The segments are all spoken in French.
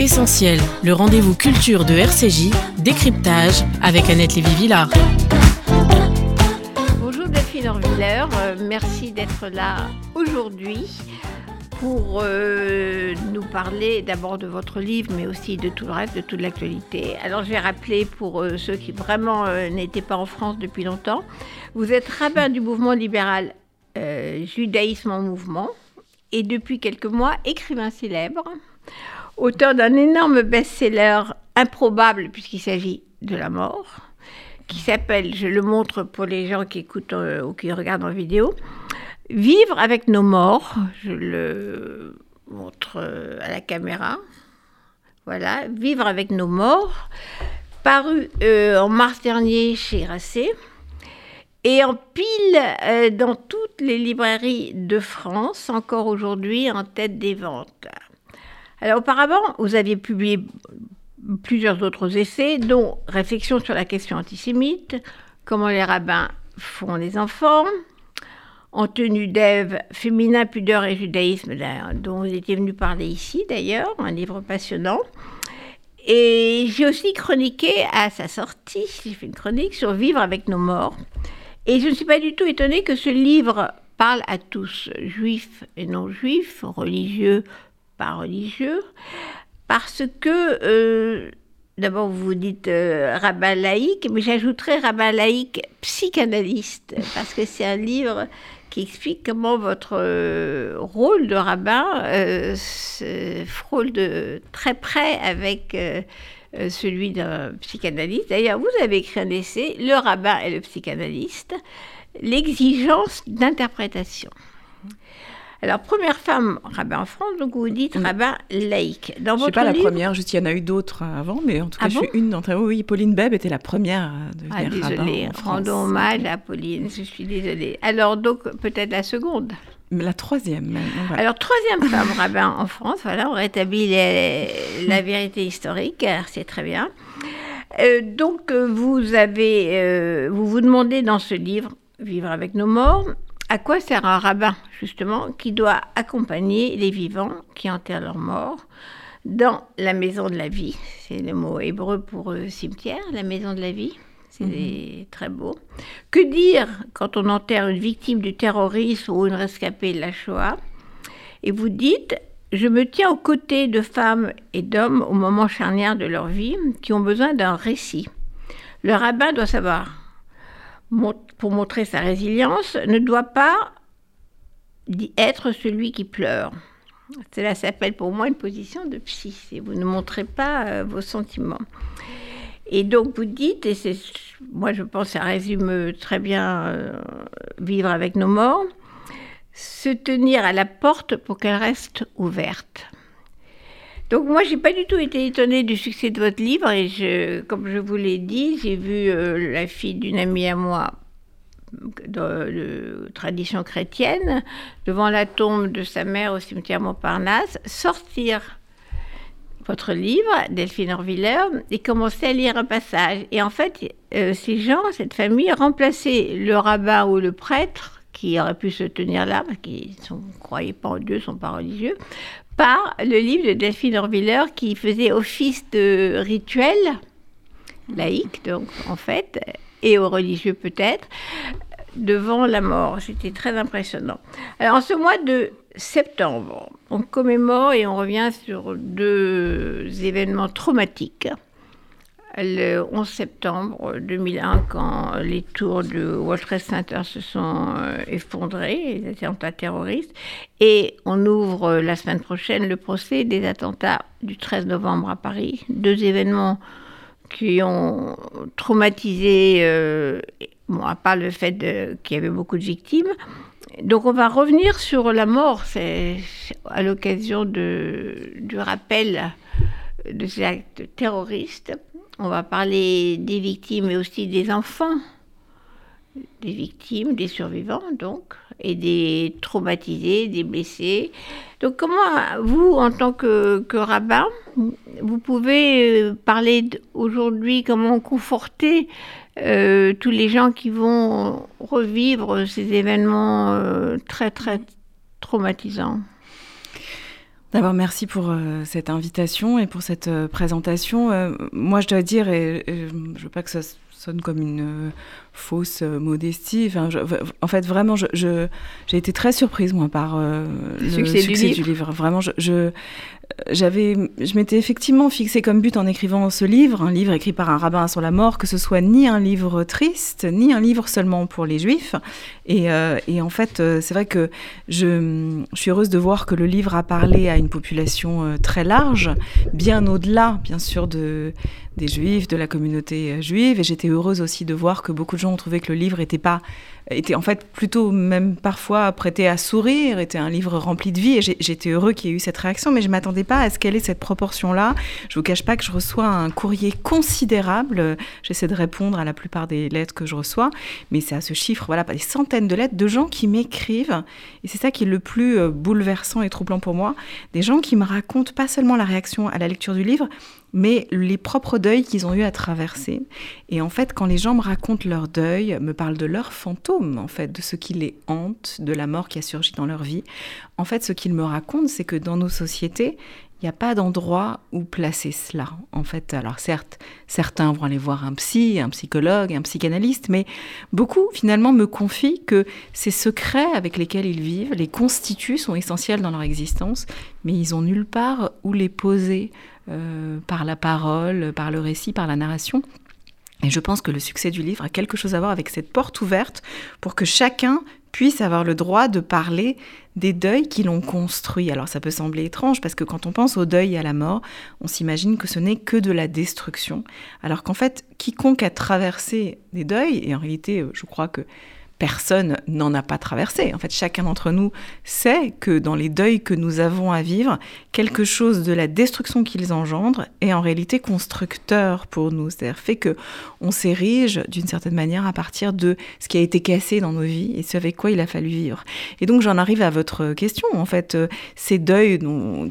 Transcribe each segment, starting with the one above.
Essentiel, le rendez-vous culture de RCJ, décryptage avec Annette Lévy-Villard. Bonjour Delphine Orviller, euh, merci d'être là aujourd'hui pour euh, nous parler d'abord de votre livre, mais aussi de tout le reste, de toute l'actualité. Alors je vais rappeler pour euh, ceux qui vraiment n'étaient pas en France depuis longtemps, vous êtes rabbin du mouvement libéral Judaïsme en mouvement et depuis quelques mois écrivain célèbre auteur d'un énorme best-seller improbable puisqu'il s'agit de la mort, qui s'appelle, je le montre pour les gens qui écoutent euh, ou qui regardent en vidéo, Vivre avec nos morts. Je le montre euh, à la caméra. Voilà, Vivre avec nos morts, paru euh, en mars dernier chez Racé et en pile dans toutes les librairies de France, encore aujourd'hui en tête des ventes. Alors auparavant, vous aviez publié plusieurs autres essais, dont Réflexion sur la question antisémite, Comment les rabbins font les enfants, En tenue d'Ève, Féminin, pudeur et judaïsme, dont vous étiez venu parler ici d'ailleurs, un livre passionnant. Et j'ai aussi chroniqué à sa sortie, j'ai fait une chronique sur Vivre avec nos morts. Et je ne suis pas du tout étonnée que ce livre parle à tous, juifs et non juifs, religieux, religieux, parce que, euh, d'abord vous dites euh, rabbin laïque, mais j'ajouterais rabbin laïque psychanalyste, parce que c'est un livre qui explique comment votre euh, rôle de rabbin se frôle de très près avec celui d'un psychanalyste. D'ailleurs, vous avez écrit un essai, Le rabbin et le psychanalyste, l'exigence d'interprétation. Alors, première femme rabbin en France, donc vous dites rabbin laïque. Dans je ne suis pas la première, juste il y en a eu d'autres avant, mais en tout cas, ah je suis une d'entre eux. Oui, Pauline Beb était la première à devenir ah, désolée, rendons hommage à Pauline, je suis désolée. Alors, donc, peut-être la seconde la troisième. Alors, troisième femme rabbin en France, voilà, on rétablit la vérité historique, c'est très bien. Euh, donc, vous avez, euh, vous vous demandez dans ce livre, Vivre avec nos morts, à quoi sert un rabbin, justement, qui doit accompagner les vivants qui enterrent leurs morts dans la maison de la vie? C'est le mot hébreu pour euh, cimetière, la maison de la vie. C'est mhm. très beau. Que dire quand on enterre une victime du terrorisme ou une rescapée de la Shoah? Et vous dites Je me tiens aux côtés de femmes et d'hommes au moment charnière de leur vie qui ont besoin d'un récit. Le rabbin doit savoir pour montrer sa résilience, ne doit pas être celui qui pleure. Cela s'appelle pour moi une position de psy. Vous ne montrez pas euh, vos sentiments. Et donc vous dites, et c'est, moi je pense ça résume très bien euh, vivre avec nos morts, se tenir à la porte pour qu'elle reste ouverte. Donc moi, j'ai pas du tout été étonnée du succès de votre livre et comme je vous l'ai dit, j'ai vu euh, la fille d'une amie à moi de, tradition chrétienne devant la tombe de sa mère au cimetière Montparnasse sortir votre livre, Delphine Orviller, et commencer à lire un passage. Et en fait, euh, ces gens, cette famille, remplaçaient le rabbin ou le prêtre qui aurait pu se tenir là, parce qu'ils ne croyaient pas en Dieu, ne sont pas religieux, par le livre de Delphine Orviller qui faisait office de rituel laïque, donc en fait, et aux religieux peut-être, devant la mort. C'était très impressionnant. Alors en ce mois de septembre, on commémore et on revient sur deux événements traumatiques le 11 septembre 2001, quand les tours du World Trade Center se sont euh, effondrés, les attentats terroristes, et on ouvre euh, la semaine prochaine le procès des attentats du 13 novembre à Paris, deux événements qui ont traumatisé, euh, bon, à part le fait qu'il y avait beaucoup de victimes. Donc on va revenir sur la mort, à l'occasion du rappel de ces actes terroristes. On va parler des victimes, mais aussi des enfants, des victimes, des survivants, donc, et des traumatisés, des blessés. Donc, comment vous, en tant que, rabbin, vous pouvez euh, parler aujourd'hui, comment conforter euh, tous les gens qui vont revivre ces événements euh, très, très traumatisants? D'abord, merci pour euh, cette invitation et pour cette euh, présentation. Euh, moi, je dois dire, et, je ne veux pas que ça sonne comme une fausse modestie. en fait, vraiment, j'ai je, été très surprise, moi, par le succès, du, livre. Vraiment, je, j'avais, je m'étais effectivement fixé comme but en écrivant ce livre, un livre écrit par un rabbin sur la mort, que ce soit ni un livre triste, ni un livre seulement pour les juifs. Et, euh, en fait, euh, c'est vrai que je, suis heureuse de voir que le livre a parlé à une population euh, très large, bien au-delà, bien sûr, de, des juifs, de la communauté juive. Et j'étais heureuse aussi de voir que beaucoup de gens ont trouvé que le livre n'était pas était en fait plutôt même parfois prêté à sourire, était un livre rempli de vie et j'étais heureux qu'il y ait eu cette réaction, mais je m'attendais pas à ce qu'elle ait cette proportion-là. Je vous cache pas que je reçois un courrier considérable. J'essaie de répondre à la plupart des lettres que je reçois, mais c'est à ce chiffre, voilà, pas des centaines de lettres de gens qui m'écrivent et c'est ça qui est le plus euh, bouleversant et troublant pour moi, des gens qui me racontent pas seulement la réaction à la lecture du livre, mais les propres deuils qu'ils ont eu à traverser. Et en fait, quand les gens me racontent leur deuil, me parlent de leurs fantômes, en fait, de ce qui les hante, de la mort qui a surgi dans leur vie, en fait, ce qu'ils me racontent, c'est que dans nos sociétés, il n'y a pas d'endroit où placer cela. En fait, alors certes, certains vont aller voir un psy, un psychologue, un psychanalyste, mais beaucoup finalement me confient que ces secrets avec lesquels ils vivent, les constituent, sont essentiels dans leur existence, mais ils ont nulle part où les poser euh, par la parole, par le récit, par la narration. Et je pense que le succès du livre a quelque chose à voir avec cette porte ouverte pour que chacun puisse avoir le droit de parler des deuils qui l'ont construit. Alors ça peut sembler étrange parce que quand on pense au deuil et à la mort, on s'imagine que ce n'est que de la destruction. Alors qu'en fait, quiconque a traversé des deuils, et en réalité je crois que personne n'en a pas traversé. En fait, chacun d'entre nous sait que dans les deuils que nous avons à vivre, quelque chose de la destruction qu'ils engendrent est en réalité constructeur pour nous. C'est-à-dire fait que on s'érige d'une certaine manière à partir de ce qui a été cassé dans nos vies et ce avec quoi il a fallu vivre. Et donc j'en arrive à votre question. En fait, euh, ces deuils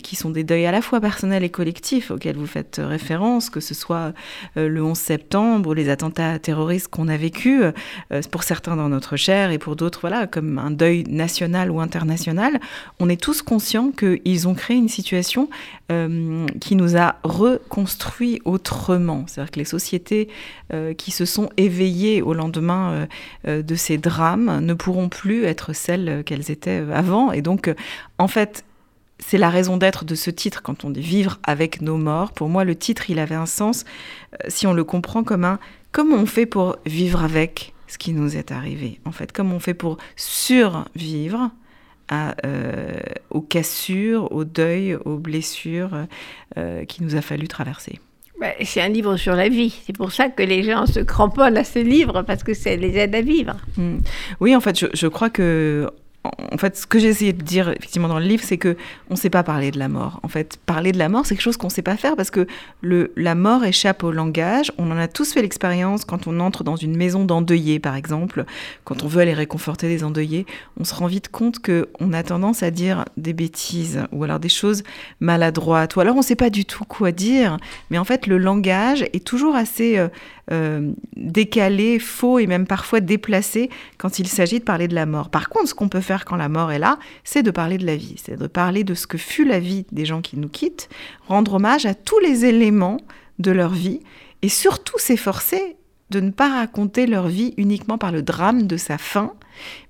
qui sont des deuils à la fois personnels et collectifs auxquels vous faites référence, que ce soit euh, le 11 septembre ou les attentats terroristes qu'on a vécus, euh, pour certains dans notre cher et pour d'autres, voilà, comme un deuil national ou international, on est tous conscients qu'ils ont créé une situation euh, qui nous a reconstruit autrement. C'est-à-dire que les sociétés euh, qui se sont éveillées au lendemain euh, de ces drames ne pourront plus être celles qu'elles étaient avant. Et donc, en fait, c'est la raison d'être de ce titre quand on dit vivre avec nos morts. Pour moi, le titre, il avait un sens si on le comprend comme un comment on fait pour vivre avec? Ce qui nous est arrivé. En fait, comment on fait pour survivre à, euh, aux cassures, aux deuils, aux blessures euh, qui nous a fallu traverser. Bah, c'est un livre sur la vie. C'est pour ça que les gens se cramponnent à ce livre, parce que ça les aide à vivre. Hmm. Oui, en fait, je, je crois que en fait, ce que j'ai essayé de dire effectivement dans le livre, c'est que on ne sait pas parler de la mort. En fait, parler de la mort, c'est quelque chose qu'on ne sait pas faire parce que la mort échappe au langage. On en a tous fait l'expérience quand on entre dans une maison d'endeuillés, par exemple, quand on veut aller réconforter des endeuillés, on se rend vite compte que on a tendance à dire des bêtises ou alors des choses maladroites ou alors on ne sait pas du tout quoi dire. Mais en fait, le langage est toujours assez euh, euh, décalé, faux et même parfois déplacé quand il s'agit de parler de la mort. Par contre, ce qu'on peut faire quand la mort est là, c'est de parler de la vie, c'est de parler de ce que fut la vie des gens qui nous quittent, rendre hommage à tous les éléments de leur vie et surtout s'efforcer de ne pas raconter leur vie uniquement par le drame de sa fin,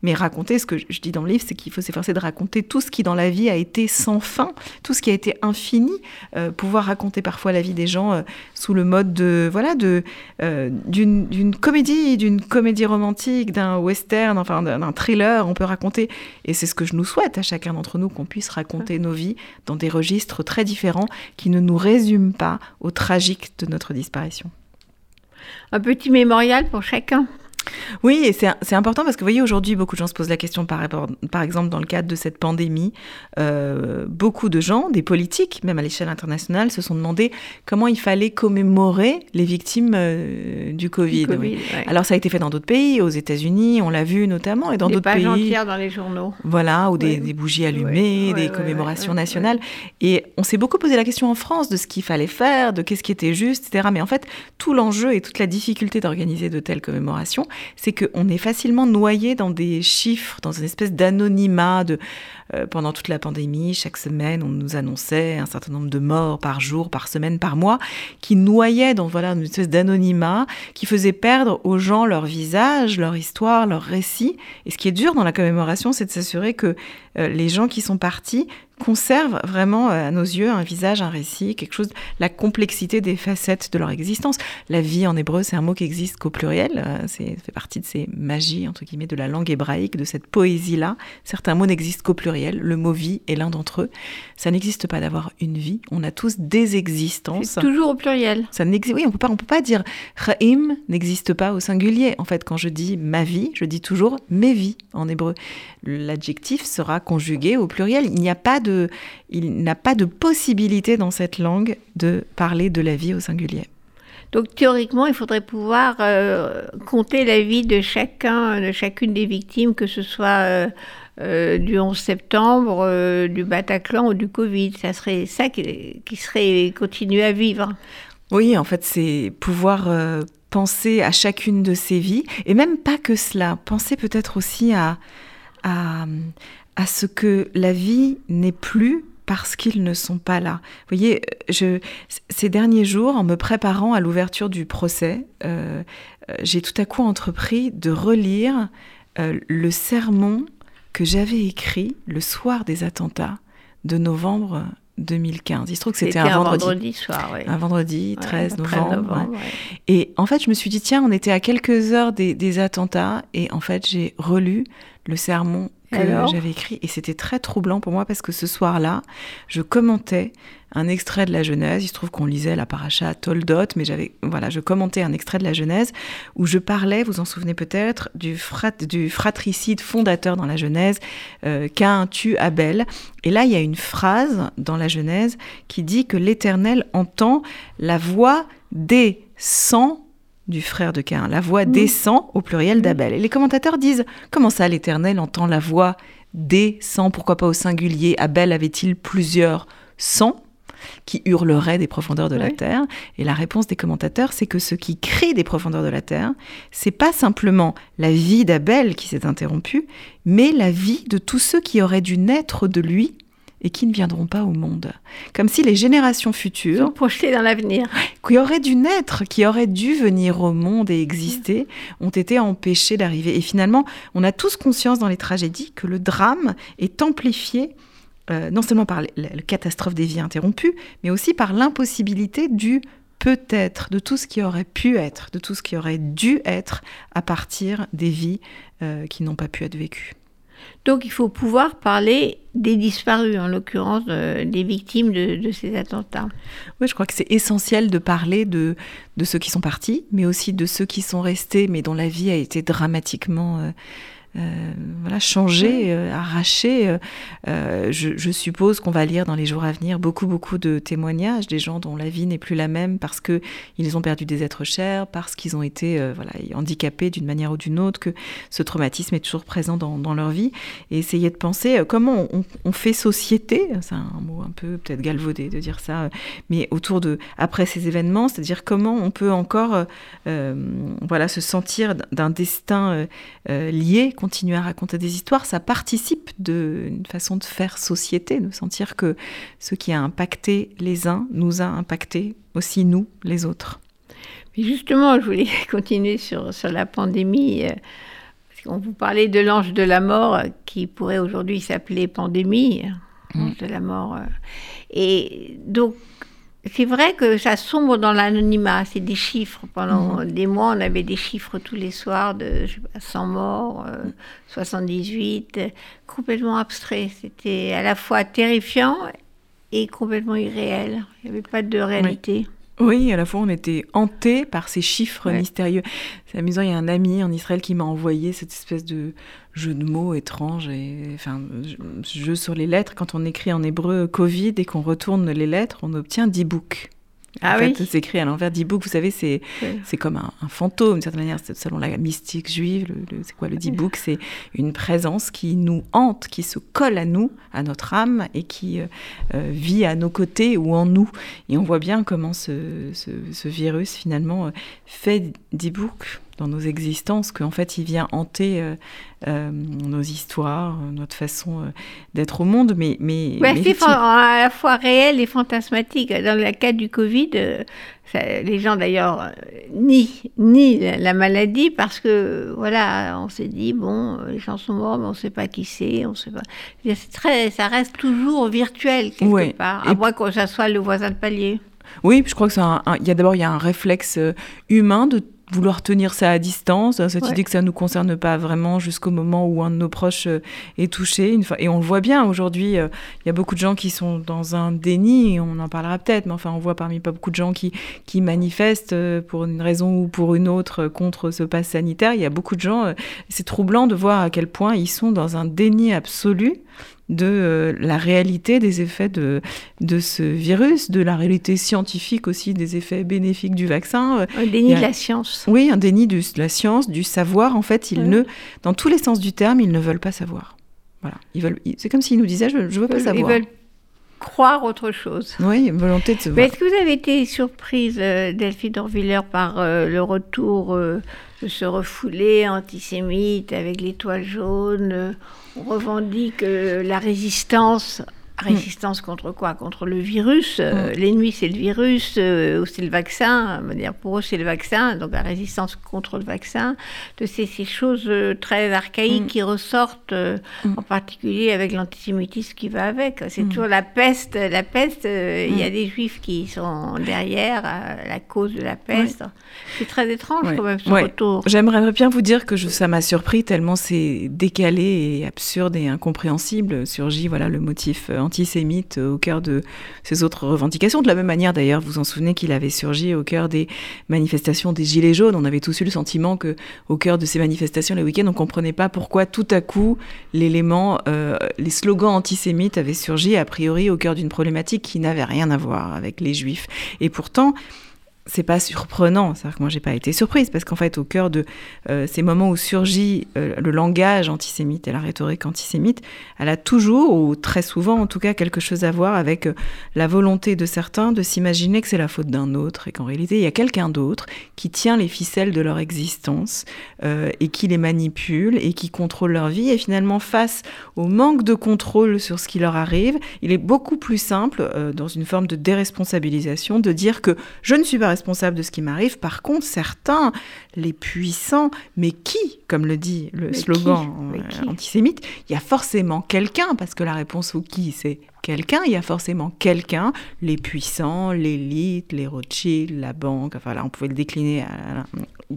mais raconter, ce que je dis dans le livre, c'est qu'il faut s'efforcer de raconter tout ce qui dans la vie a été sans fin, tout ce qui a été infini, euh, pouvoir raconter parfois la vie des gens euh, sous le mode de voilà de euh, d'une comédie, d'une comédie romantique, d'un western, enfin d'un thriller, on peut raconter, et c'est ce que je nous souhaite à chacun d'entre nous qu'on puisse raconter nos vies dans des registres très différents qui ne nous résument pas au tragique de notre disparition. Un petit mémorial pour chacun. Oui, et c'est important parce que vous voyez, aujourd'hui, beaucoup de gens se posent la question par, par exemple dans le cadre de cette pandémie. Euh, beaucoup de gens, des politiques, même à l'échelle internationale, se sont demandé comment il fallait commémorer les victimes euh, du Covid. Alors ça a été fait dans d'autres pays, aux États-Unis, on l'a vu notamment, et dans d'autres pays. Des pages entières dans les journaux. Voilà, ou des, bougies allumées, des commémorations nationales. Et on s'est beaucoup posé la question en France de ce qu'il fallait faire, de qu'est-ce qui était juste, etc. Mais en fait, tout l'enjeu et toute la difficulté d'organiser de telles commémorations, c'est qu'on est facilement noyé dans des chiffres, dans une espèce d'anonymat, de pendant toute la pandémie, chaque semaine, on nous annonçait un certain nombre de morts par jour, par semaine, par mois, qui noyaient dans voilà, une espèce d'anonymat, qui faisait perdre aux gens leur visage, leur histoire, leur récit. Et ce qui est dur dans la commémoration, c'est de s'assurer que les gens qui sont partis conservent vraiment euh, à nos yeux un visage, un récit, quelque chose, la complexité des facettes de leur existence. La vie en hébreu, c'est un mot qui existe qu'au pluriel, euh, c'est fait partie de ces magies, entre guillemets, de la langue hébraïque, de cette poésie-là. Certains mots n'existent qu'au pluriel, le mot vie est l'un d'entre eux. Ça n'existe pas d'avoir une vie, on a tous des existences. C'est toujours au pluriel. Ça n'existe, oui, on peut pas, on peut pas dire Chaim n'existe pas au singulier. En fait, quand je dis ma vie, je dis toujours mes vies en hébreu. L'adjectif sera conjugué au pluriel. Il n'y a pas de il n'a pas de possibilité dans cette langue de parler de la vie au singulier. Donc théoriquement, il faudrait pouvoir euh, compter la vie de chacun, de chacune des victimes, que ce soit euh, euh, du 11 septembre, du Bataclan ou du Covid. Ça serait ça qui, qui serait continuer à vivre. Oui, en fait, c'est pouvoir penser à chacune de ces vies, et même pas que cela, penser peut-être aussi à, à, à ce que la vie n'est plus parce qu'ils ne sont pas là. Vous voyez, je, ces derniers jours, en me préparant à l'ouverture du procès, euh, euh, j'ai tout à coup entrepris de relire euh, le sermon que j'avais écrit le soir des attentats de novembre 2015. Il se trouve que c'était un, vendredi. soir, oui. Un vendredi 13 novembre. Et en fait, je me suis dit, tiens, on était à quelques heures des, des attentats, et en fait, j'ai relu le sermon que j'avais écrit et c'était très troublant pour moi parce que ce soir-là, je commentais un extrait de la Genèse. Il se trouve qu'on lisait la paracha Toldot, mais j'avais voilà, je commentais un extrait de la Genèse où je parlais, vous en souvenez peut-être, du, frat, du fratricide fondateur dans la Genèse, euh, tue Abel. Et là, il y a une phrase dans la Genèse qui dit que l'Éternel entend la voix des cent du frère de Cain. La voix descend au pluriel d'Abel. Et les commentateurs disent Comment ça, l'Éternel entend la voix descend? Pourquoi pas au singulier? Abel avait-il plusieurs sangs qui hurleraient des profondeurs de la terre? Et la réponse des commentateurs, c'est que ce qui crie des profondeurs de la terre, c'est pas simplement la vie d'Abel qui s'est interrompue, mais la vie de tous ceux qui auraient dû naître de lui et qui ne viendront pas au monde. Comme si les générations futures... projetées dans l'avenir. Qui auraient dû naître, qui auraient dû venir au monde et exister, ont été empêchés d'arriver. Et finalement, on a tous conscience dans les tragédies que le drame est amplifié euh, non seulement par la catastrophe des vies interrompues, mais aussi par l'impossibilité du peut-être, de tout ce qui aurait pu être, de tout ce qui aurait dû être à partir des vies euh, qui n'ont pas pu être vécues. Donc il faut pouvoir parler des disparus, en l'occurrence euh, des victimes de, ces attentats. Oui, je crois que c'est essentiel de parler de, ceux qui sont partis, mais aussi de ceux qui sont restés, mais dont la vie a été dramatiquement... Euh, euh, voilà, changer, euh, arracher. Euh, je, suppose qu'on va lire dans les jours à venir beaucoup, beaucoup de témoignages des gens dont la vie n'est plus la même parce que ils ont perdu des êtres chers, parce qu'ils ont été voilà, handicapés d'une manière ou d'une autre, que ce traumatisme est toujours présent dans, dans leur vie. Et essayer de penser comment on, fait société, c'est un mot un peu peut-être galvaudé de dire ça, mais autour de, après ces événements, c'est-à-dire comment on peut encore voilà, se sentir d'un destin lié, continuer à raconter des histoires, ça participe d'une façon de faire société, de sentir que ce qui a impacté les uns nous a impacté aussi nous, les autres. Mais justement, je voulais continuer sur, sur la pandémie. Euh, parce qu'on vous parlait de l'ange de la mort euh, qui pourrait aujourd'hui s'appeler pandémie, l'ange mmh. de la mort. Euh. Et donc, c'est vrai que ça sombre dans l'anonymat, c'est des chiffres. Pendant mhm. des mois, on avait des chiffres tous les soirs de je sais pas, 100 morts, 78, euh, complètement abstrait. C'était à la fois terrifiant et complètement irréel. Il n'y avait pas de réalité. Oui, à la fois on était hanté par ces chiffres mystérieux. C'est amusant, il y a un ami en Israël qui m'a envoyé cette espèce de jeu de mots étrange et enfin jeu sur les lettres. Quand on écrit en hébreu Covid et qu'on retourne les lettres, on obtient 10 books. Ah oui. c'est écrit à l'envers d'e-book, vous savez, c'est c'est comme un, fantôme, d'une certaine manière, selon la mystique juive. Le, c'est quoi le e-book C'est une présence qui nous hante, qui se colle à nous, à notre âme, et qui euh, euh, vit à nos côtés ou en nous. Et on voit bien comment ce, ce, virus, finalement, euh, fait d'e-book dans nos existences, qu'en fait il vient hanter euh, euh, nos histoires, notre façon d'être au monde. Mais, mais, c'est à la fois réel et fantasmatique. Dans le cas du Covid, les gens d'ailleurs nient, la maladie parce que voilà, on s'est dit bon, les gens sont morts, mais on ne sait pas qui c'est, on sait pas. Très, ça reste toujours virtuel quelque part, à moins que ça soit le voisin de palier. Oui, je crois que ça. Il y a d'abord il y a un réflexe humain de vouloir tenir ça à distance, cette idée que ça ne nous concerne pas vraiment jusqu'au moment où un de nos proches euh, est touché. Une fois, et on le voit bien aujourd'hui, euh, il y a beaucoup de gens qui sont dans un déni, on en parlera peut-être, mais enfin on voit parmi pas beaucoup de gens qui, qui manifestent euh, pour une raison ou pour une autre contre ce pass sanitaire. Il y a beaucoup de gens, c'est troublant de voir à quel point ils sont dans un déni absolu de euh, la réalité des effets de, de ce virus, de la réalité scientifique aussi des effets bénéfiques du vaccin. Un déni de la science. Oui, un déni de la science, du savoir. En fait, ils ne, dans tous les sens du terme, ils ne veulent pas savoir. Voilà. Ils veulent. C'est comme s'ils nous disaient, je ne veux pas savoir. Ils veulent croire autre chose. Oui, volonté de se voir. Est-ce que vous avez été surprise, euh, Delphine Dorviller, par euh, le retour ce refoulé antisémite avec l'étoile jaune. On revendique euh, la résistance Résistance contre quoi? Contre le virus. Euh, mm. L'ennemi, c'est le virus, euh, ou c'est le vaccin. Dire, pour eux, c'est le vaccin. Donc la résistance contre le vaccin. De ces, choses euh, très archaïques mm. qui ressortent, mm. en particulier avec l'antisémitisme qui va avec. C'est toujours la peste. La peste, il y a des juifs qui sont derrière la cause de la peste. C'est très étrange quand même ce retour. J'aimerais bien vous dire que je, ça m'a surpris tellement c'est décalé et absurde et incompréhensible. Surgit voilà le motif antisémite au cœur de ces autres revendications. De la même manière, d'ailleurs, vous vous en souvenez qu'il avait surgi au cœur des manifestations des Gilets jaunes. On avait tous eu le sentiment que, au cœur de ces manifestations les week-ends, on comprenait pas pourquoi tout à coup l'élément, euh, les slogans antisémites avaient surgi a priori au cœur d'une problématique qui n'avait rien à voir avec les juifs. Et pourtant, c'est pas surprenant, c'est-à-dire que moi j'ai pas été surprise parce qu'en fait au cœur de euh, ces moments où surgit euh, le langage antisémite et la rhétorique antisémite, elle a toujours ou très souvent en tout cas quelque chose à voir avec euh, la volonté de certains de s'imaginer que c'est la faute d'un autre et qu'en réalité il y a quelqu'un d'autre qui tient les ficelles de leur existence et qui les manipule et qui contrôle leur vie. Et finalement face au manque de contrôle sur ce qui leur arrive, il est beaucoup plus simple dans une forme de déresponsabilisation de dire que je ne suis pas responsable de ce qui m'arrive. Par contre, certains, les puissants, mais qui, comme le dit le slogan euh, antisémite, il y a forcément quelqu'un, parce que la réponse au qui, c'est quelqu'un, il y a forcément quelqu'un, les puissants, l'élite, les Rothschild, la banque, enfin là on pouvait le décliner,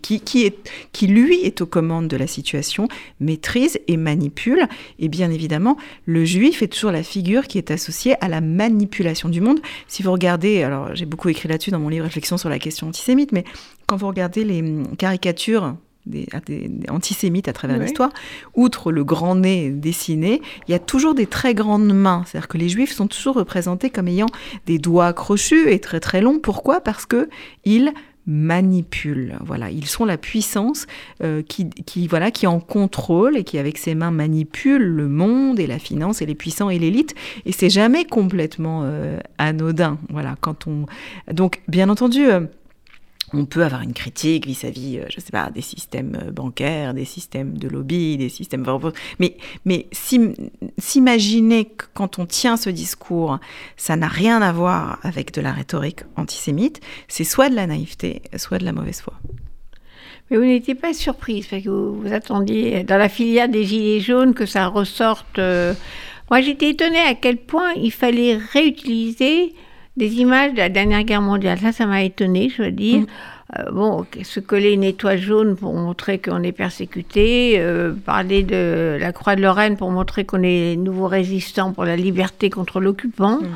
qui, qui, est, qui lui est aux commandes de la situation, maîtrise et manipule. Et bien évidemment, le juif est toujours la figure qui est associée à la manipulation du monde. Si vous regardez, alors j'ai beaucoup écrit là-dessus dans mon livre Réflexion sur la question antisémite, mais quand vous regardez les caricatures des, antisémites à travers l'histoire, outre le grand nez dessiné, il y a toujours des très grandes mains. C'est-à-dire que les juifs sont toujours représentés comme ayant des doigts crochus et très très longs. Pourquoi? Parce que ils manipulent. Voilà, ils sont la puissance euh, qui, voilà, qui en contrôle et qui avec ses mains manipule le monde et la finance et les puissants et l'élite. Et c'est jamais complètement euh, anodin. Voilà, quand on donc bien entendu. Euh, on peut avoir une critique vis-à-vis, euh, sais pas, des systèmes euh, bancaires, des systèmes de lobby, des systèmes... Mais, mais s'imaginer que quand on tient ce discours, ça n'a rien à voir avec de la rhétorique antisémite, c'est soit de la naïveté, soit de la mauvaise foi. Mais vous n'étiez pas surprise, parce que vous, attendiez dans la filière des Gilets jaunes que ça ressorte. Euh, moi, j'étais étonnée à quel point il fallait réutiliser des images de la dernière guerre mondiale. Ça, ça m'a étonné, je veux dire. Mm. Euh, bon, se coller une étoile jaune pour montrer qu'on est persécuté, euh, parler de la croix de Lorraine pour montrer qu'on est nouveau résistant pour la liberté contre l'occupant. Mm.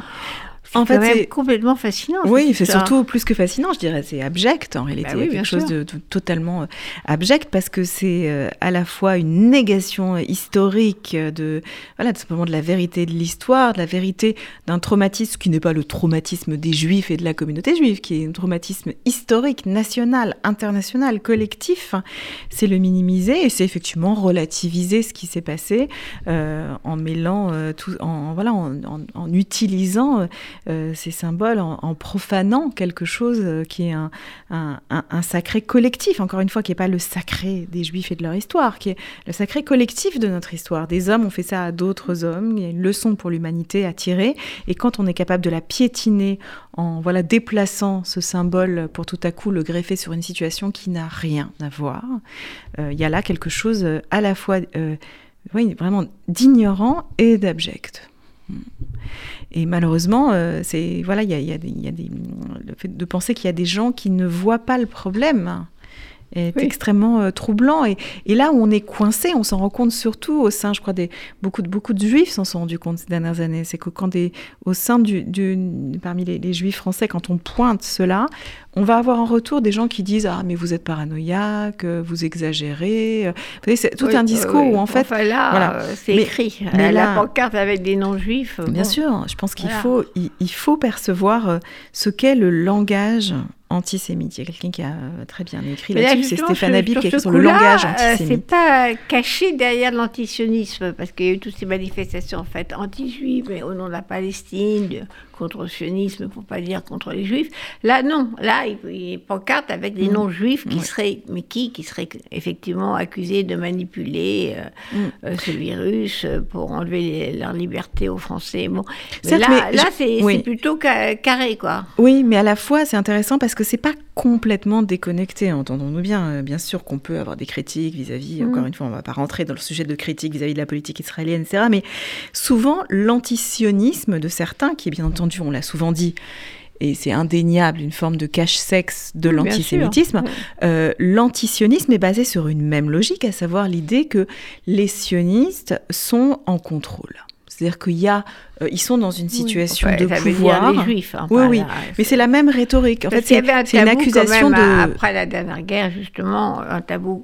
En fait, c'est complètement fascinant. Oui, c'est surtout plus que fascinant, je dirais. C'est abject en réalité. Bah quelque chose de, totalement euh, abject parce que c'est euh, à la fois une négation historique de, voilà, tout simplement de la vérité de l'histoire, de la vérité d'un traumatisme qui n'est pas le traumatisme des juifs et de la communauté juive, qui est un traumatisme historique, national, international, collectif. C'est le minimiser et c'est effectivement relativiser ce qui s'est passé euh, en mêlant tout, en voilà, en, en utilisant ces symboles en, profanant quelque chose qui est un, sacré collectif, encore une fois, qui n'est pas le sacré des Juifs et de leur histoire, qui est le sacré collectif de notre histoire. Des hommes ont fait ça à d'autres hommes, il y a une leçon pour l'humanité à tirer, et quand on est capable de la piétiner en voilà déplaçant ce symbole pour tout à coup le greffer sur une situation qui n'a rien à voir, il y a là quelque chose à la fois oui, vraiment d'ignorant et d'abject. Et malheureusement, euh, c'est voilà, il y a, y a, des, le fait de penser qu'il y a des gens qui ne voient pas le problème est extrêmement euh, troublant. Et, et, là où on est coincé, on s'en rend compte surtout au sein, je crois, des beaucoup de beaucoup de juifs s'en sont rendus compte ces dernières années. C'est que quand des, au sein du, du parmi les, les, juifs français, quand on pointe cela, on va avoir en retour des gens qui disent ah mais vous êtes paranoïaque, vous exagérez. Vous c'est tout un discours où en fait enfin là, voilà. Euh, c'est écrit mais la pancarte avec des noms juifs. Bien sûr, je pense qu'il faut il, faut percevoir euh, ce qu'est le langage antisémite. Il y a quelqu'un qui a euh, très bien écrit là-dessus, c'est Stéphane Habib qui a écrit sur le langage antisémite. c'est pas caché derrière l'antisionisme parce qu'il y a eu toutes ces manifestations en fait anti-juives au nom de la Palestine, contre le sionisme, pour pas dire contre les juifs. Là, non. Là, il pancarte avec des mm. non-juifs qui seraient, mais qui, qui seraient effectivement accusés de manipuler euh, mm. euh, ce virus euh, pour enlever leur liberté aux Français. Bon, là, là c'est plutôt carré, quoi. Oui, mais à la fois, c'est intéressant parce que c'est pas complètement déconnecté, entendons-nous bien. Bien sûr qu'on peut avoir des critiques vis-à-vis, mm. encore une fois, on va pas rentrer dans le sujet de critique vis-à-vis -vis de la politique israélienne, etc. Mais souvent, l'antisionisme de certains, qui est bien entendu on l'a souvent dit, et c'est indéniable, une forme de cache-sexe de l'antisémitisme. Euh, l'antisionisme est basé sur une même logique, à savoir l'idée que les sionistes sont en contrôle. C'est-à-dire qu'il y a, euh, ils sont dans une situation de pouvoir. Les juifs, hein, oui, oui, mais c'est la même rhétorique. En fait, c'est une accusation de. Après la dernière guerre, justement, un tabou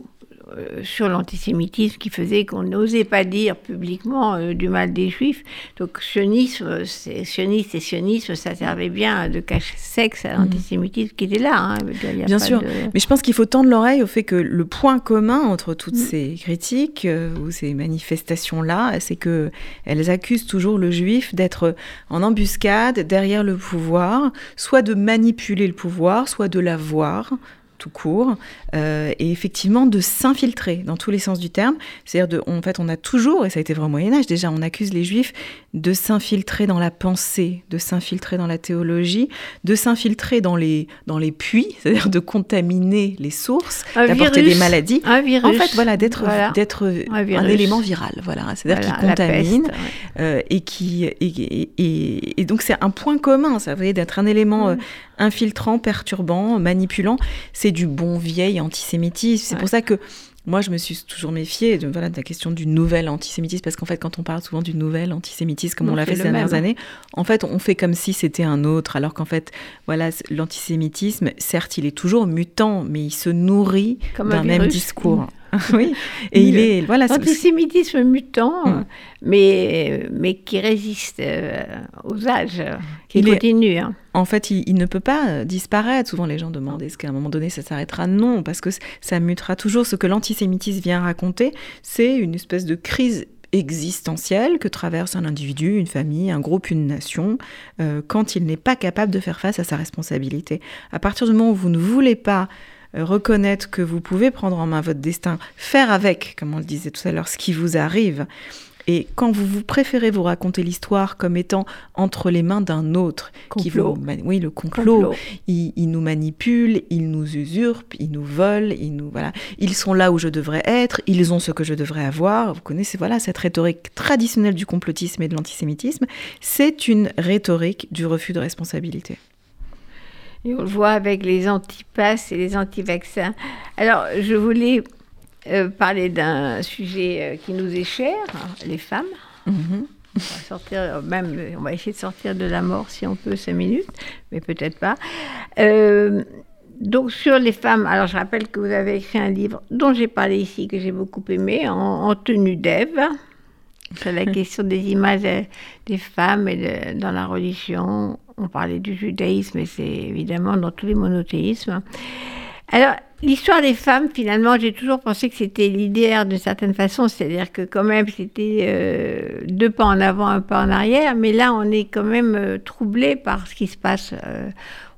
sur l'antisémitisme qui faisait qu'on n'osait pas dire publiquement euh, du mal des juifs. Donc sionisme, sioniste et sionisme, ça servait bien de cache-sexe à mhm. l'antisémitisme qui était là. Hein. bien sûr, mais je pense qu'il faut tendre l'oreille au fait que le point commun entre toutes mm. ces critiques euh, ou ces manifestations-là, c'est que elles accusent toujours le juif d'être en embuscade derrière le pouvoir, soit de manipuler le pouvoir, soit de l'avoir tout court, euh, et effectivement de s'infiltrer dans tous les sens du terme. C'est-à-dire, en fait, on a toujours, et ça a été vrai au Moyen Âge déjà, on accuse les Juifs de s'infiltrer dans la pensée, de s'infiltrer dans la théologie, de s'infiltrer dans les, dans les puits, c'est-à-dire de contaminer les sources, d'apporter des maladies. Un virus. En fait, voilà, d'être d'être un, élément viral, voilà, c'est-à-dire qui contamine euh, et qui et, et, donc c'est un point commun, ça, vous d'être un élément mm. euh, infiltrant, perturbant, manipulant. C'est du bon vieil antisémitisme. C'est pour ça que moi, je me suis toujours méfiée de, voilà, de la question du nouvel antisémitisme, parce qu'en fait, quand on parle souvent du nouvel antisémitisme, comme on, l'a fait, ces dernières années, en fait, on fait comme si c'était un autre, alors qu'en fait, voilà, l'antisémitisme, certes, il est toujours mutant, mais il se nourrit d'un même discours. oui, et il est voilà. L'antisémitisme mutant, mm. mais mais qui résiste euh, aux âges, qui continue. Hein. En fait, il, ne peut pas euh, disparaître. Souvent, les gens demandent est-ce qu'à un moment donné ça s'arrêtera? Non, parce que ça mutera toujours. Ce que l'antisémitisme vient raconter, c'est une espèce de crise existentielle que traverse un individu, une famille, un groupe, une nation, euh, quand il n'est pas capable de faire face à sa responsabilité. À partir du moment où vous ne voulez pas reconnaître que vous pouvez prendre en main votre destin, faire avec, comme on le disait tout à l'heure, ce qui vous arrive. Et quand vous, vous préférez vous raconter l'histoire comme étant entre les mains d'un autre, qui vous, oui, le complot, Il, nous manipule, il nous usurpe, il nous vole, il nous voilà, ils sont là où je devrais être, ils ont ce que je devrais avoir. Vous connaissez voilà cette rhétorique traditionnelle du complotisme et de l'antisémitisme. C'est une rhétorique du refus de responsabilité. Et on le voit avec les antipasses et les anti-vaccins. Alors, je voulais euh, parler d'un sujet euh, qui nous est cher, les femmes. Mhm. On va sortir, même, on va essayer de sortir de la mort si on peut, cinq minutes, mais peut-être pas. Euh, donc sur les femmes, alors je rappelle que vous avez écrit un livre dont j'ai parlé ici, que j'ai beaucoup aimé, en, tenue d'Ève, sur la question des images des femmes et dans la religion on parlait du judaïsme et c'est évidemment dans tous les monothéismes. Alors, L'histoire des femmes, finalement, j'ai toujours pensé que c'était l'idéal d'une certaine façon, c'est-à-dire que quand même c'était euh, deux pas en avant, un pas en arrière, mais là on est quand même euh, troublé par ce qui se passe euh,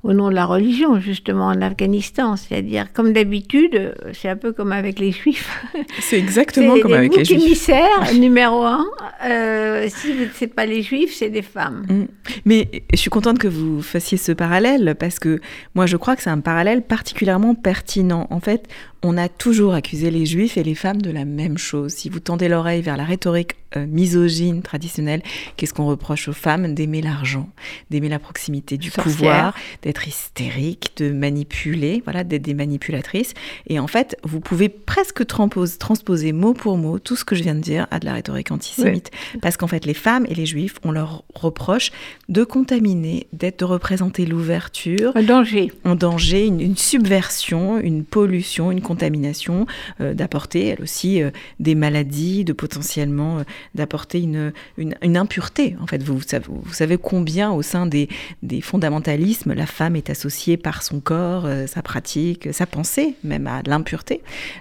au nom de la religion, justement, en Afghanistan. C'est-à-dire, comme d'habitude, c'est un peu comme avec les Juifs. C'est exactement comme avec les Juifs. émissaires, numéro un. Euh, si ce n'est pas les Juifs, c'est des femmes. Mm. Mais je suis contente que vous fassiez ce parallèle, parce que moi, je crois que c'est un parallèle particulièrement pertinent. En fait, on a toujours accusé les juifs et les femmes de la même chose. Si vous tendez l'oreille vers la rhétorique euh, misogyne traditionnelle, qu'est-ce qu'on reproche aux femmes? D'aimer l'argent, d'aimer la proximité du pouvoir, d'être hystérique, de manipuler, voilà, d'être des manipulatrices. Et en fait, vous pouvez presque transposer mot pour mot tout ce que je viens de dire à de la rhétorique antisémite. Parce qu'en fait, les femmes et les juifs, on leur reproche de contaminer, d'être, de représenter l'ouverture. Un danger. Un danger, une, une subversion, une pollution, une contamination, euh, d'apporter elle aussi euh, des maladies, de potentiellement euh, d'apporter une, une, impureté. En fait, vous, vous, savez combien au sein des, des fondamentalismes, la femme est associée par son corps, sa pratique, sa pensée, même à l'impureté.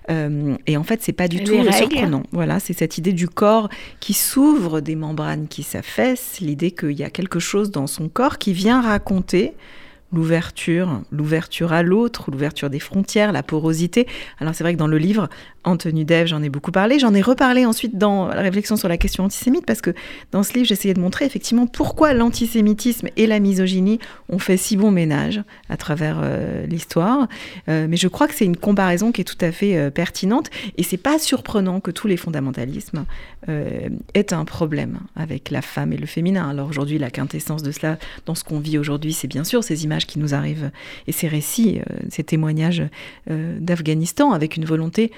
et en fait, c'est pas du tout surprenant. Voilà, c'est cette idée du corps qui s'ouvre, des membranes qui s'affaissent, l'idée qu'il y a quelque chose dans son corps qui vient raconter l'ouverture, l'ouverture à l'autre, l'ouverture des frontières, la porosité. Alors c'est vrai que dans le livre, Anthony Dev, j'en ai beaucoup parlé. J'en ai reparlé ensuite dans la réflexion sur la question antisémite parce que dans ce livre, j'essayais de montrer effectivement pourquoi l'antisémitisme et la misogynie ont fait si bon ménage à travers euh, l'histoire. Euh, mais je crois que c'est une comparaison qui est tout à fait euh, pertinente et c'est pas surprenant que tous les fondamentalismes aient un problème avec la femme et le féminin. Alors aujourd'hui, la quintessence de cela dans ce qu'on vit aujourd'hui, c'est bien sûr ces images qui nous arrivent et ces récits, ces témoignages d'Afghanistan avec une volonté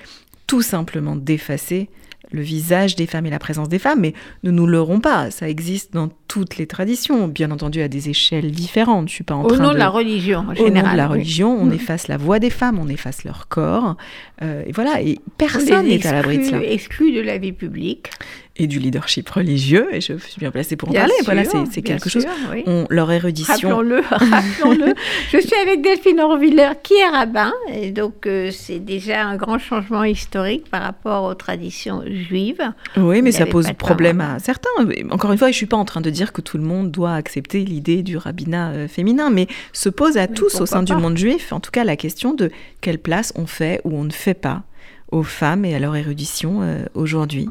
tout simplement d'effacer le visage des femmes et la présence des femmes, mais ne nous leurrons pas, ça existe dans toutes les traditions, bien entendu à des échelles différentes. Je suis pas en Au nom de, la religion, en Au nom de la religion, on efface la voix des femmes, on efface leur corps, euh, et voilà, et personne n'est à l'abri de ça. Exclu de la vie publique et du leadership religieux, et je suis bien placée pour en parler. voilà, c'est quelque chose. On, leur érudition. Rappelons-le, rappelons-le. je suis avec Delphine Orviller, qui est rabbin, et donc euh, c'est déjà un grand changement historique par rapport aux traditions juives. Oui, mais ça pose problème à certains. Encore une fois, je suis pas en train de dire que tout le monde doit accepter l'idée du rabbinat euh, féminin, mais se pose à tous au sein du monde juif, en tout cas, la question de quelle place on fait ou on ne fait pas aux femmes et à leur érudition euh, aujourd'hui.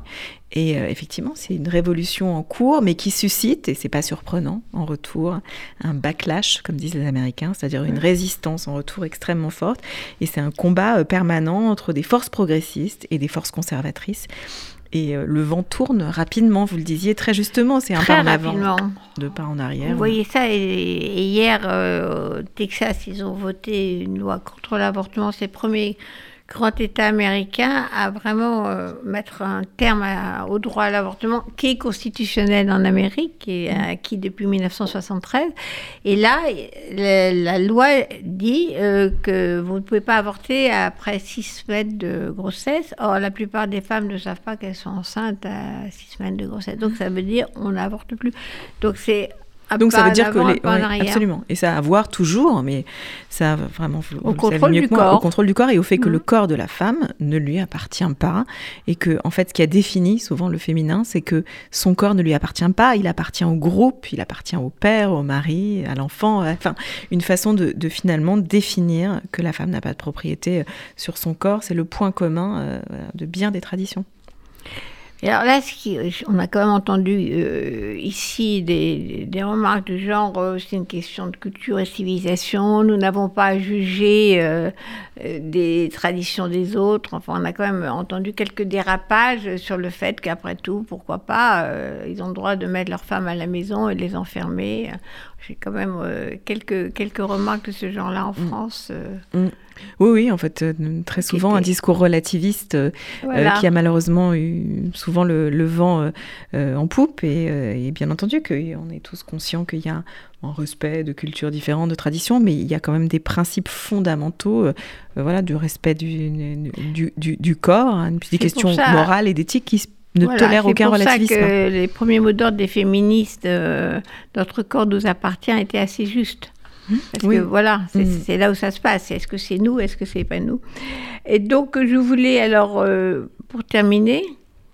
Et euh, effectivement, c'est une révolution en cours, mais qui suscite, et c'est pas surprenant, en retour, un backlash, comme disent les Américains, c'est-à-dire une résistance en retour extrêmement forte. Et c'est un combat euh, permanent entre des forces progressistes et des forces conservatrices. Et le vent tourne rapidement, vous le disiez très justement, c'est un pas en avant, deux pas en arrière. Vous voyez ça, et, hier, au Texas, ils ont voté une loi contre l'avortement, c'est le premier grand État américain à vraiment euh, mettre un terme au droit à l'avortement qui est constitutionnel en Amérique et acquis depuis 1973. Et là, la, loi dit euh, que vous ne pouvez pas avorter après six semaines de grossesse. Or, la plupart des femmes ne savent pas qu'elles sont enceintes à six semaines de grossesse. Donc, ça veut dire on n'avorte plus. Donc, c'est donc ça veut dire que les, absolument. Et ça a à voir toujours, mais ça a vraiment au contrôle du corps, au contrôle du corps et au fait que le mhm. corps de la femme ne lui appartient pas et que en fait ce qui a défini souvent le féminin, c'est que son corps ne lui appartient pas, il appartient au groupe, il appartient au père, au mari, à l'enfant, enfin une façon de, finalement définir que la femme n'a pas de propriété euh, sur son corps, c'est le point commun euh, de bien des traditions. Et alors là, ce qui, on a quand même entendu euh, ici des, des, remarques du genre euh, c'est une question de culture et civilisation, nous n'avons pas à juger euh, des traditions des autres. Enfin, on a quand même entendu quelques dérapages sur le fait qu'après tout, pourquoi pas, ils ont le droit de mettre leurs femmes à la maison et de les enfermer. J'ai quand même quelques, quelques remarques de ce genre-là en mm. France. Mm. Oui, oui, en fait, euh, très souvent un discours relativiste euh, euh, qui a malheureusement eu souvent le, vent en poupe. Et, bien entendu qu'on est tous conscients qu'il y a un respect de cultures différentes, de traditions, mais il y a quand même des principes fondamentaux voilà, du respect du, du, corps, hein, des questions morales et d'éthique qui ne tolèrent aucun relativisme. C'est pour que les premiers mots d'ordre des féministes, notre corps nous appartient, étaient assez justes. Parce que voilà, mm. c'est là où ça se passe. Est-ce que c'est nous Est-ce que c'est pas nous? Et donc, je voulais alors, euh, pour terminer,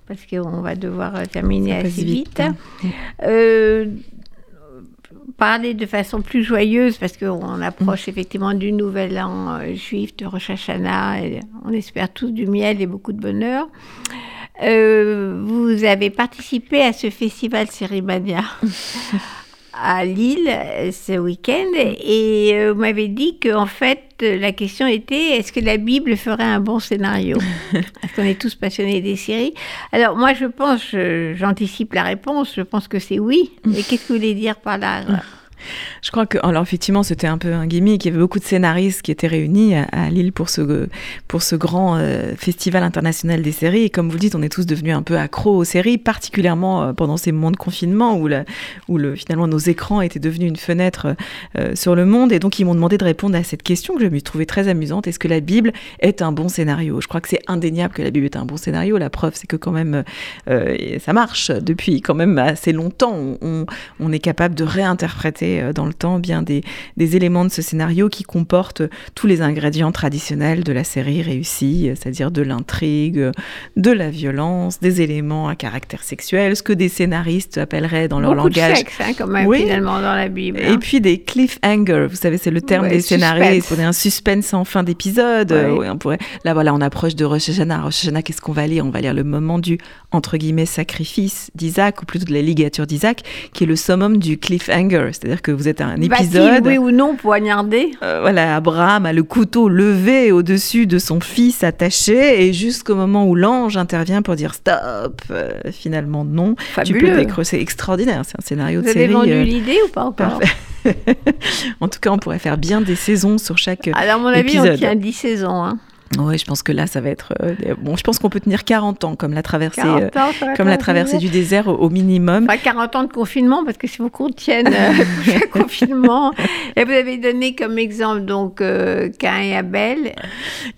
parce qu'on va devoir euh, terminer assez vite, hein. euh, parler de façon plus joyeuse, parce qu'on approche mm. effectivement du nouvel an juif, de Rosh Hashanah, et on espère tous du miel et beaucoup de bonheur. vous avez participé à ce festival Cérimania. à Lille euh, ce week-end et euh, vous m'avez dit qu'en fait la question était est-ce que la Bible ferait un bon scénario? Parce qu'on est tous passionnés des séries. Alors moi je pense, j'anticipe la réponse, je pense que c'est oui. Mais qu'est-ce que vous voulez dire par là? Je crois que, alors effectivement, c'était un peu un gimmick. Il y avait beaucoup de scénaristes qui étaient réunis à, Lille pour ce, pour ce grand euh, festival international des séries. Et comme vous le dites, on est tous devenus un peu accros aux séries, particulièrement euh, pendant ces moments de confinement où, la, où le, finalement nos écrans étaient devenus une fenêtre euh, sur le monde. Et donc, ils m'ont demandé de répondre à cette question que je me trouvais très amusante. Est-ce que la Bible est un bon scénario? Je crois que c'est indéniable que la Bible est un bon scénario. La preuve, c'est que quand même, ça marche depuis quand même assez longtemps. On, on est capable de réinterpréter dans le temps bien des, éléments de ce scénario qui comportent tous les ingrédients traditionnels de la série réussie, c'est-à-dire de l'intrigue, de la violence, des éléments à caractère sexuel, ce que des scénaristes appelleraient dans leur langage. De sexe, hein, quand même, finalement, dans la Bible. Et hein. puis des cliffhangers, vous savez, c'est le terme des scénaristes, pour un suspense en fin d'épisode. on pourrait... Là, voilà, on approche de Rosh Hashanah. Rosh Hashanah, qu'est-ce qu'on va lire? On va lire le moment du, entre guillemets, sacrifice d'Isaac, ou plutôt de la ligature d'Isaac, qui est le summum du cliffhanger. C'est-à-dire que vous êtes un épisode. oui ou non poignardé. Euh, voilà, Abraham a le couteau levé au-dessus de son fils attaché et jusqu'au moment où l'ange intervient pour dire stop, euh, finalement non. Fabuleux. Tu peux décrocher. extraordinaire, c'est un scénario de série. Vous avez vendu euh, l'idée ou pas encore En tout cas, on pourrait faire bien des saisons sur chaque Alors, à mon avis, on tient 10 saisons. Hein. Oui, je pense que là, ça va être euh, bon. Je pense qu'on peut tenir 40 ans comme la traversée, euh, comme la traversée du désert au, minimum. Pas 40 ans de confinement parce que si vous contiennent euh, confinement, et vous avez donné comme exemple donc Cain et Abel.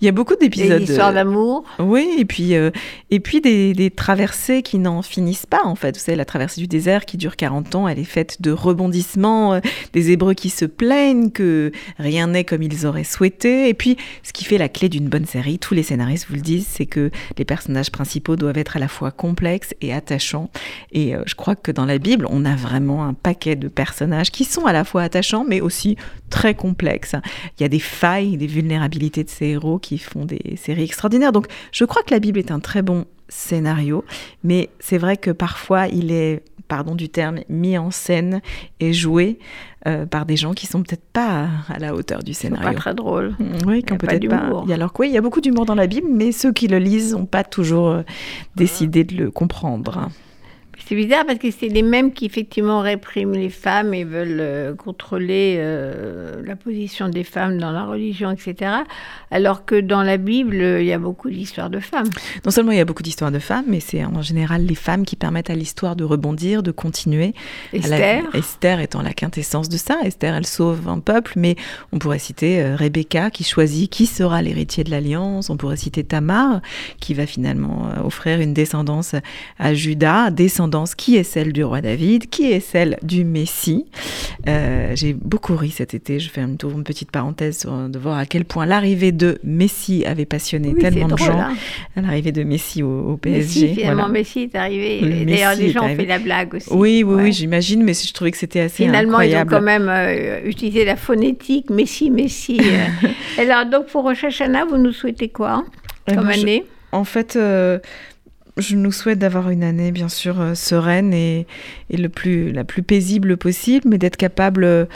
Il y a beaucoup d'épisodes. Des histoires d'amour. Oui, et puis et puis des, des traversées qui n'en finissent pas en fait. Vous savez, la traversée du désert qui dure 40 ans, elle est faite de rebondissements, des Hébreux qui se plaignent que rien n'est comme ils auraient souhaité, et puis ce qui fait la clé d'une bonne série, tous les scénaristes vous le disent, c'est que les personnages principaux doivent être à la fois complexes et attachants. Et euh, je crois que dans la Bible, on a vraiment un paquet de personnages qui sont à la fois attachants, mais aussi très complexes. Il y a des failles, des vulnérabilités de ces héros qui font des séries extraordinaires. Donc je crois que la Bible est un très bon scénario, mais c'est vrai que parfois il est pardon du terme, mis en scène et joué euh, par des gens qui sont peut-être pas à la hauteur du scénario. Pas très drôle. Mm, oui, qui peut-être pas. Il y a alors quoi? Il y a beaucoup d'humour dans la Bible, mais ceux qui le lisent n'ont pas toujours euh, décidé de le comprendre. C'est bizarre parce que c'est les mêmes qui effectivement répriment les femmes et veulent euh, contrôler euh, la position des femmes dans la religion, etc. Alors que dans la Bible, il y a beaucoup d'histoires de femmes. Non seulement il y a beaucoup d'histoires de femmes, mais c'est en général les femmes qui permettent à l'histoire de rebondir, de continuer. Esther. Esther étant la quintessence de ça. Esther, elle sauve un peuple, mais on pourrait citer euh, Rebecca qui choisit qui sera l'héritier de l'alliance. On pourrait citer Tamar qui va finalement offrir une descendance à Judas, descendance qui est celle du roi David, qui est celle du Messie. Euh, j'ai beaucoup ri cet été, je fais une, une petite parenthèse de voir à quel point l'arrivée de Messi avait passionné tellement de gens. Hein. L'arrivée de Messi au, PSG. Messi, finalement, Messi est arrivé. D'ailleurs, les gens ont fait la blague aussi. Oui, oui, oui, j'imagine, mais je trouvais que c'était assez finalement, incroyable. Finalement, ils ont quand même euh, utilisé la phonétique Messi, Messi. Euh. Alors, donc, pour Rosh Hashanah, vous nous souhaitez quoi eh comme ben, année? En fait, je nous souhaite d'avoir une année bien sûr euh, sereine et, le plus, la plus paisible possible, mais d'être capable, euh,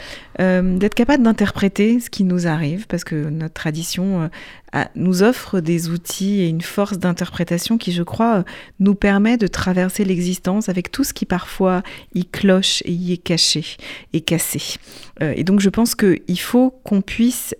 d'être d'interpréter ce qui nous arrive, parce que notre tradition euh, nous offre des outils et une force d'interprétation qui, je crois, nous permet de traverser l'existence avec tout ce qui parfois y cloche et y est caché et cassé. et donc je pense qu'il faut qu'on puisse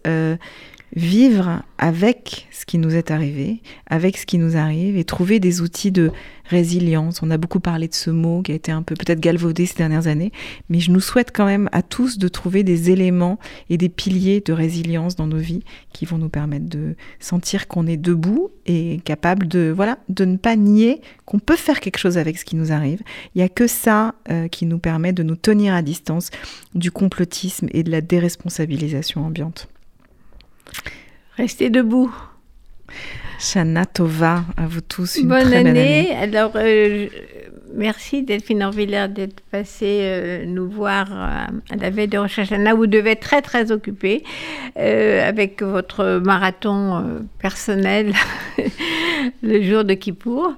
vivre avec ce qui nous est arrivé, avec ce qui nous arrive et trouver des outils de résilience. On a beaucoup parlé de ce mot qui a été un peu peut-être galvaudé ces dernières années, mais je nous souhaite quand même à tous de trouver des éléments et des piliers de résilience dans nos vies qui vont nous permettre de sentir qu'on est debout et capable de voilà, de ne pas nier qu'on peut faire quelque chose avec ce qui nous arrive. Il n'y a que ça euh, qui nous permet de nous tenir à distance du complotisme et de la déresponsabilisation ambiante. Restez debout. Shana Tova, à vous tous une bonne très année. belle année. Alors, euh, merci Delphine Orvillard d'être passée euh, nous voir euh, à la veille de Rosh Hashanah. Vous devez être très très occupée euh, avec votre marathon euh, personnel le jour de Kippour.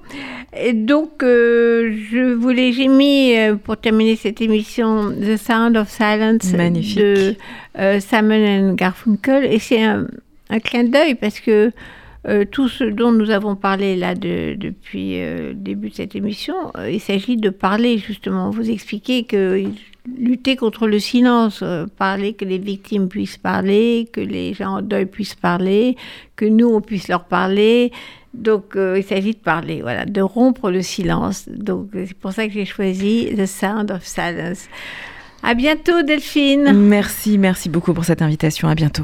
Et donc, je voulais, j'ai mis pour terminer cette émission The Sound of Silence Magnifique. de Simon and Garfunkel. Et c'est un, un clin d'œil parce que euh, tout ce dont nous avons parlé là de- depuis euh, le début de cette émission, euh, il s'agit de parler justement, vous expliquer que lutter contre le silence, parler que les victimes puissent parler, que les gens en deuil puissent parler, que nous on puisse leur parler. Donc il s'agit de parler, voilà, de rompre le silence. Donc c'est pour ça que j'ai choisi The Sound of Silence. À bientôt Delphine. Merci, merci beaucoup pour cette invitation. À bientôt.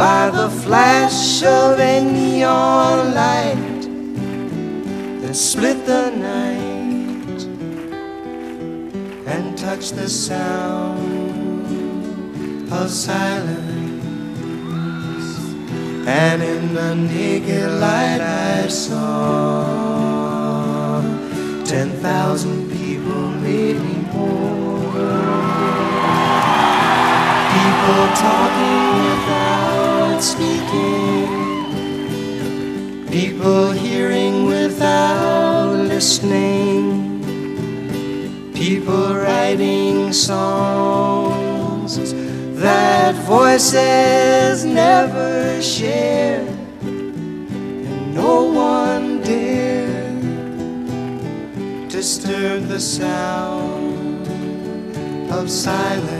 by the flash of a neon light that split the night and touched the sound of silence. And in the naked light I saw ten thousand people, maybe more. People talking speaking. People hearing without listening. People writing songs that voices never share. And no one dared disturb the sound of silence.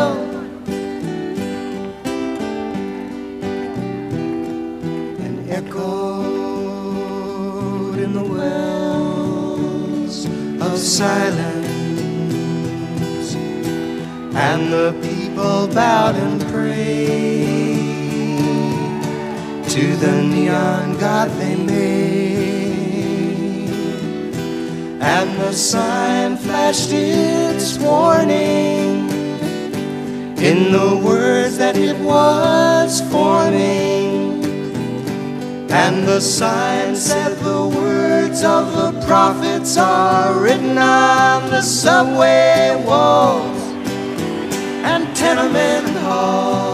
silence. And the people bowed and prayed to the neon god they made. And the sign flashed its warning in the words that it was forming. And the sign said the words of the prophets are written on the subway walls and tenement halls